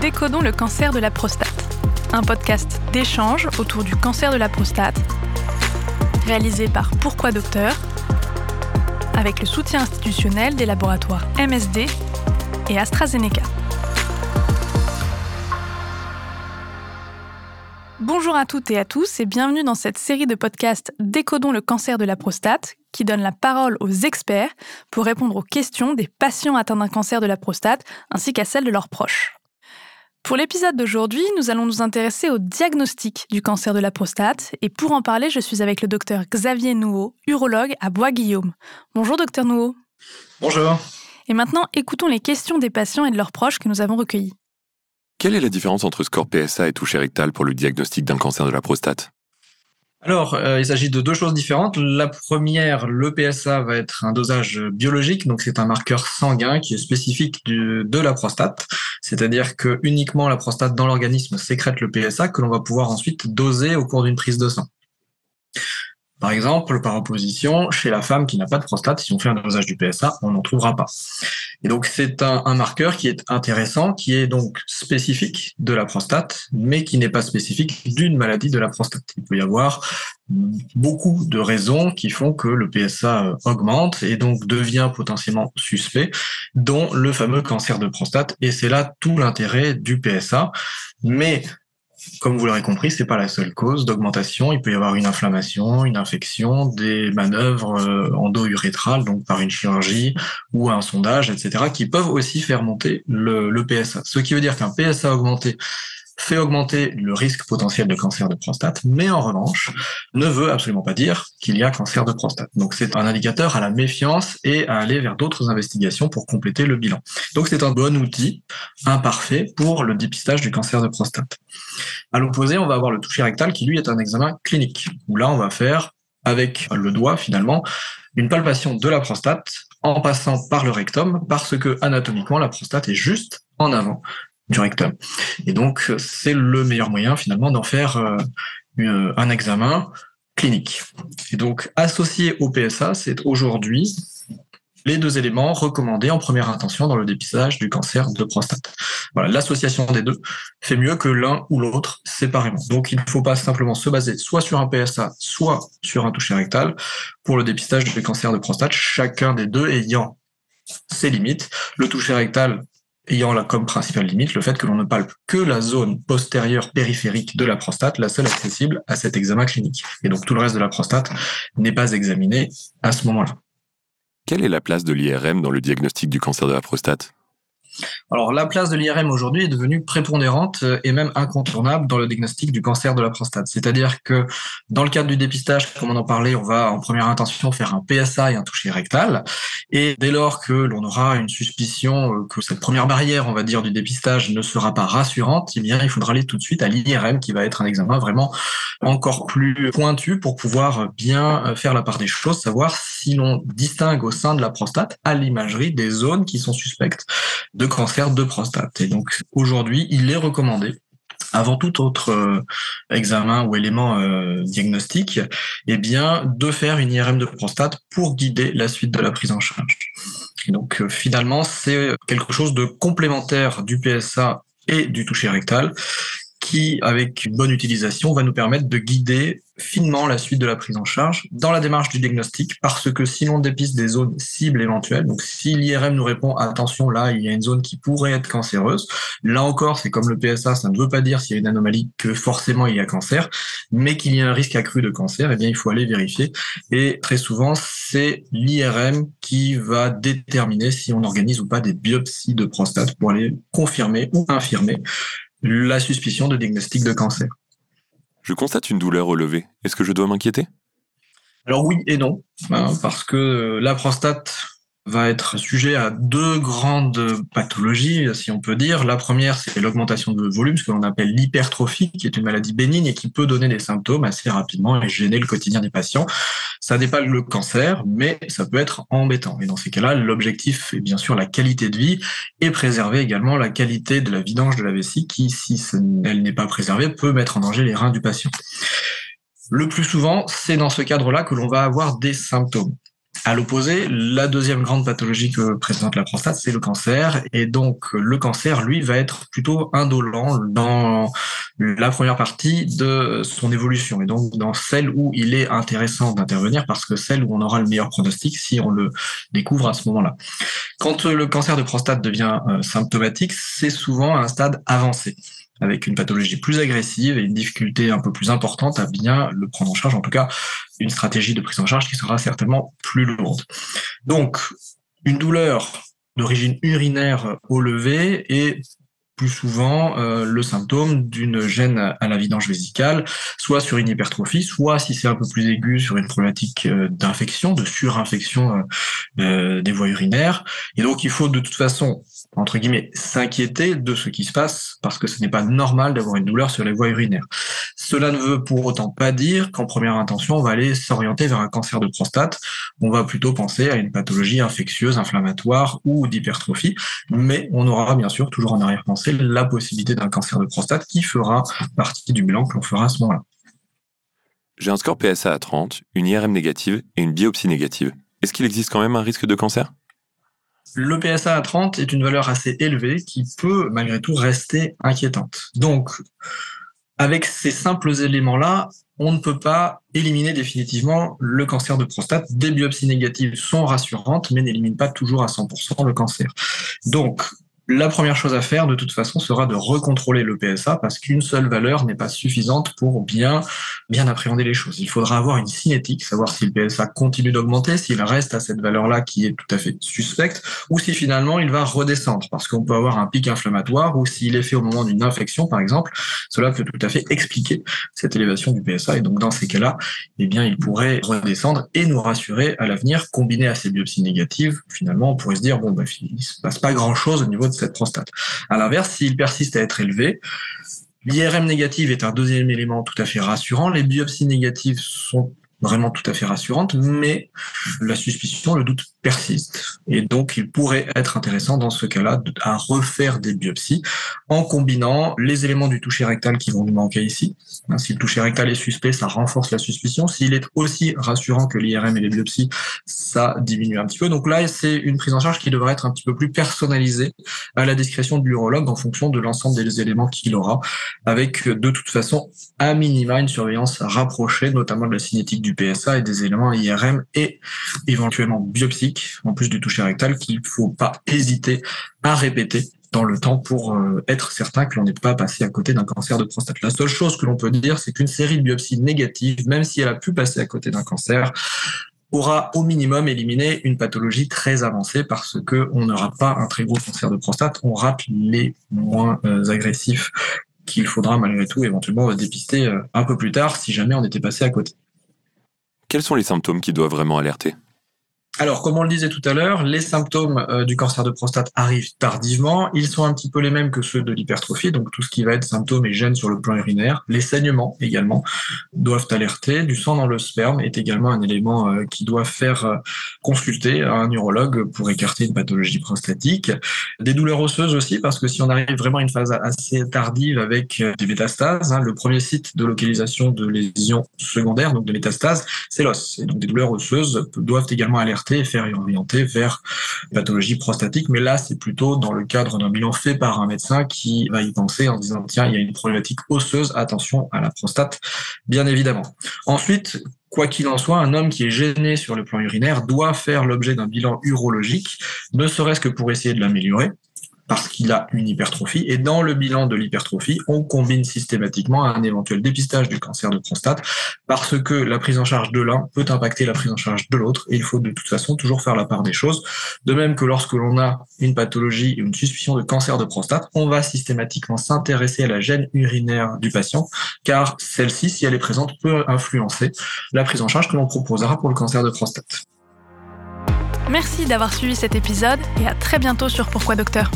Décodons le cancer de la prostate, un podcast d'échange autour du cancer de la prostate, réalisé par Pourquoi Docteur, avec le soutien institutionnel des laboratoires MSD et AstraZeneca. Bonjour à toutes et à tous et bienvenue dans cette série de podcasts Décodons le cancer de la prostate qui donne la parole aux experts pour répondre aux questions des patients atteints d'un cancer de la prostate ainsi qu'à celles de leurs proches. Pour l'épisode d'aujourd'hui, nous allons nous intéresser au diagnostic du cancer de la prostate et pour en parler, je suis avec le docteur Xavier Nouveau, urologue à Bois-Guillaume. Bonjour docteur Nouveau. Bonjour. Et maintenant, écoutons les questions des patients et de leurs proches que nous avons recueillies. Quelle est la différence entre score PSA et toucher rectal pour le diagnostic d'un cancer de la prostate? Alors, euh, il s'agit de deux choses différentes. La première, le PSA va être un dosage biologique, donc c'est un marqueur sanguin qui est spécifique de la prostate. C'est-à-dire que uniquement la prostate dans l'organisme sécrète le PSA que l'on va pouvoir ensuite doser au cours d'une prise de sang. Par exemple, par opposition, chez la femme qui n'a pas de prostate, si on fait un dosage du PSA, on n'en trouvera pas. Et donc c'est un, marqueur qui est intéressant, qui est donc spécifique de la prostate, mais qui n'est pas spécifique d'une maladie de la prostate. Il peut y avoir beaucoup de raisons qui font que le PSA augmente et donc devient potentiellement suspect, dont le fameux cancer de prostate. Et c'est là tout l'intérêt du PSA. Mais comme vous l'aurez compris, c'est pas la seule cause d'augmentation. Il peut y avoir une inflammation, une infection, des manœuvres euh, endo-urétrales, donc par une chirurgie ou un sondage, etc., qui peuvent aussi faire monter le, le PSA. Ce qui veut dire qu'un PSA augmenté fait augmenter le risque potentiel de cancer de prostate, mais en revanche ne veut absolument pas dire qu'il y a cancer de prostate. Donc c'est un indicateur à la méfiance et à aller vers d'autres investigations pour compléter le bilan. Donc c'est un bon outil, imparfait, pour le dépistage du cancer de prostate. À l'opposé, on va avoir le toucher rectal qui lui est un examen clinique, où là on va faire avec le doigt finalement une palpation de la prostate en passant par le rectum parce que anatomiquement la prostate est juste en avant du rectum. Et donc, c'est le meilleur moyen finalement d'en faire euh, un examen clinique. Et donc, associé au PSA, c'est aujourd'hui les deux éléments recommandés en première intention dans le dépistage du cancer de prostate. Voilà, l'association des deux fait mieux que l'un ou l'autre séparément. Donc, il ne faut pas simplement se baser soit sur un PSA, soit sur un toucher rectal pour le dépistage du cancer de prostate, chacun des deux ayant ses limites. Le toucher rectal ayant là comme principale limite le fait que l'on ne palpe que la zone postérieure périphérique de la prostate, la seule accessible à cet examen clinique. Et donc tout le reste de la prostate n'est pas examiné à ce moment-là. Quelle est la place de l'IRM dans le diagnostic du cancer de la prostate? Alors la place de l'IRM aujourd'hui est devenue prépondérante euh, et même incontournable dans le diagnostic du cancer de la prostate. C'est-à-dire que dans le cadre du dépistage, comme on en parlait, on va en première intention faire un PSA et un toucher rectal. Et dès lors que l'on aura une suspicion euh, que cette première barrière, on va dire, du dépistage ne sera pas rassurante, eh bien il faudra aller tout de suite à l'IRM qui va être un examen vraiment encore plus pointu pour pouvoir bien euh, faire la part des choses, savoir si l'on distingue au sein de la prostate à l'imagerie des zones qui sont suspectes de cancer de prostate. Et donc aujourd'hui, il est recommandé avant tout autre euh, examen ou élément euh, diagnostique, eh bien, de faire une IRM de prostate pour guider la suite de la prise en charge. Donc, euh, finalement, c'est quelque chose de complémentaire du PSA et du toucher rectal qui, avec une bonne utilisation, va nous permettre de guider finement la suite de la prise en charge dans la démarche du diagnostic, parce que si l'on dépiste des zones cibles éventuelles, donc si l'IRM nous répond attention, là, il y a une zone qui pourrait être cancéreuse, là encore, c'est comme le PSA, ça ne veut pas dire s'il y a une anomalie que forcément il y a cancer, mais qu'il y a un risque accru de cancer, eh bien, il faut aller vérifier. Et très souvent, c'est l'IRM qui va déterminer si on organise ou pas des biopsies de prostate pour aller confirmer ou infirmer la suspicion de diagnostic de cancer. Je constate une douleur au lever. Est-ce que je dois m'inquiéter? Alors oui et non, hein, parce que la prostate va être sujet à deux grandes pathologies, si on peut dire. La première, c'est l'augmentation de volume, ce que l'on appelle l'hypertrophie, qui est une maladie bénigne et qui peut donner des symptômes assez rapidement et gêner le quotidien des patients. Ça n'est pas le cancer, mais ça peut être embêtant. Et dans ces cas-là, l'objectif est bien sûr la qualité de vie et préserver également la qualité de la vidange de la vessie qui, si elle n'est pas préservée, peut mettre en danger les reins du patient. Le plus souvent, c'est dans ce cadre-là que l'on va avoir des symptômes. À l'opposé, la deuxième grande pathologie que présente la prostate, c'est le cancer. Et donc, le cancer, lui, va être plutôt indolent dans la première partie de son évolution. Et donc, dans celle où il est intéressant d'intervenir parce que celle où on aura le meilleur pronostic si on le découvre à ce moment-là. Quand le cancer de prostate devient euh, symptomatique, c'est souvent à un stade avancé avec une pathologie plus agressive et une difficulté un peu plus importante à bien le prendre en charge, en tout cas une stratégie de prise en charge qui sera certainement plus lourde. Donc, une douleur d'origine urinaire au lever et plus souvent euh, le symptôme d'une gêne à la vidange vésicale, soit sur une hypertrophie, soit si c'est un peu plus aigu sur une problématique euh, d'infection, de surinfection euh, des voies urinaires. Et donc il faut de toute façon entre guillemets, s'inquiéter de ce qui se passe parce que ce n'est pas normal d'avoir une douleur sur les voies urinaires. Cela ne veut pour autant pas dire qu'en première intention, on va aller s'orienter vers un cancer de prostate. On va plutôt penser à une pathologie infectieuse, inflammatoire ou d'hypertrophie, mais on aura bien sûr toujours en arrière-pensée la possibilité d'un cancer de prostate qui fera partie du bilan que l'on fera à ce moment-là. J'ai un score PSA à 30, une IRM négative et une biopsie négative. Est-ce qu'il existe quand même un risque de cancer? Le PSA à 30 est une valeur assez élevée qui peut malgré tout rester inquiétante. Donc, avec ces simples éléments-là, on ne peut pas éliminer définitivement le cancer de prostate. Des biopsies négatives sont rassurantes, mais n'éliminent pas toujours à 100% le cancer. Donc, la première chose à faire, de toute façon, sera de recontrôler le PSA parce qu'une seule valeur n'est pas suffisante pour bien, bien appréhender les choses. Il faudra avoir une cinétique, savoir si le PSA continue d'augmenter, s'il reste à cette valeur-là qui est tout à fait suspecte, ou si finalement il va redescendre parce qu'on peut avoir un pic inflammatoire ou s'il est fait au moment d'une infection, par exemple, cela peut tout à fait expliquer cette élévation du PSA. Et donc, dans ces cas-là, eh bien, il pourrait redescendre et nous rassurer à l'avenir, combiné à ces biopsies négatives. Finalement, on pourrait se dire, bon, bah, il se passe pas grand-chose au niveau de cette prostate. À l'inverse, s'il persiste à être élevé, l'IRM négative est un deuxième élément tout à fait rassurant. Les biopsies négatives sont vraiment tout à fait rassurantes, mais la suspicion, le doute persiste. Et donc, il pourrait être intéressant dans ce cas-là à refaire des biopsies en combinant les éléments du toucher rectal qui vont nous manquer ici. Hein, si le toucher rectal est suspect, ça renforce la suspicion. S'il est aussi rassurant que l'IRM et les biopsies, ça diminue un petit peu. Donc là, c'est une prise en charge qui devrait être un petit peu plus personnalisée à la discrétion de l'urologue en fonction de l'ensemble des éléments qu'il aura, avec de toute façon, à minima, une surveillance rapprochée, notamment de la cinétique du PSA et des éléments IRM et éventuellement biopsiques en plus du toucher rectal, qu'il ne faut pas hésiter à répéter dans le temps pour euh, être certain que l'on n'est pas passé à côté d'un cancer de prostate. La seule chose que l'on peut dire, c'est qu'une série de biopsies négatives, même si elle a pu passer à côté d'un cancer, aura au minimum éliminé une pathologie très avancée parce que on n'aura pas un très gros cancer de prostate, on rate les moins euh, agressifs qu'il faudra malgré tout éventuellement dépister euh, un peu plus tard si jamais on était passé à côté. Quels sont les symptômes qui doivent vraiment alerter? Alors, comme on le disait tout à l'heure, les symptômes euh, du cancer de prostate arrivent tardivement. Ils sont un petit peu les mêmes que ceux de l'hypertrophie, donc tout ce qui va être symptômes et gènes sur le plan urinaire. Les saignements également doivent alerter. Du sang dans le sperme est également un élément euh, qui doit faire euh, consulter un urologue pour écarter une pathologie prostatique. Des douleurs osseuses aussi, parce que si on arrive vraiment à une phase assez tardive avec des métastases, hein, le premier site de localisation de lésions secondaires, donc de métastases, c'est l'os. Et donc des douleurs osseuses doivent également alerter et faire orienter vers pathologie prostatique. Mais là, c'est plutôt dans le cadre d'un bilan fait par un médecin qui va y penser en disant, tiens, il y a une problématique osseuse, attention à la prostate, bien évidemment. Ensuite, Quoi qu'il en soit, un homme qui est gêné sur le plan urinaire doit faire l'objet d'un bilan urologique, ne serait-ce que pour essayer de l'améliorer parce qu'il a une hypertrophie. Et dans le bilan de l'hypertrophie, on combine systématiquement un éventuel dépistage du cancer de prostate parce que la prise en charge de l'un peut impacter la prise en charge de l'autre et il faut de toute façon toujours faire la part des choses. De même que lorsque l'on a une pathologie ou une suspicion de cancer de prostate, on va systématiquement s'intéresser à la gène urinaire du patient car celle-ci, si elle est présente, peut influencer la prise en charge que l'on proposera pour le cancer de prostate. Merci d'avoir suivi cet épisode et à très bientôt sur Pourquoi Docteur.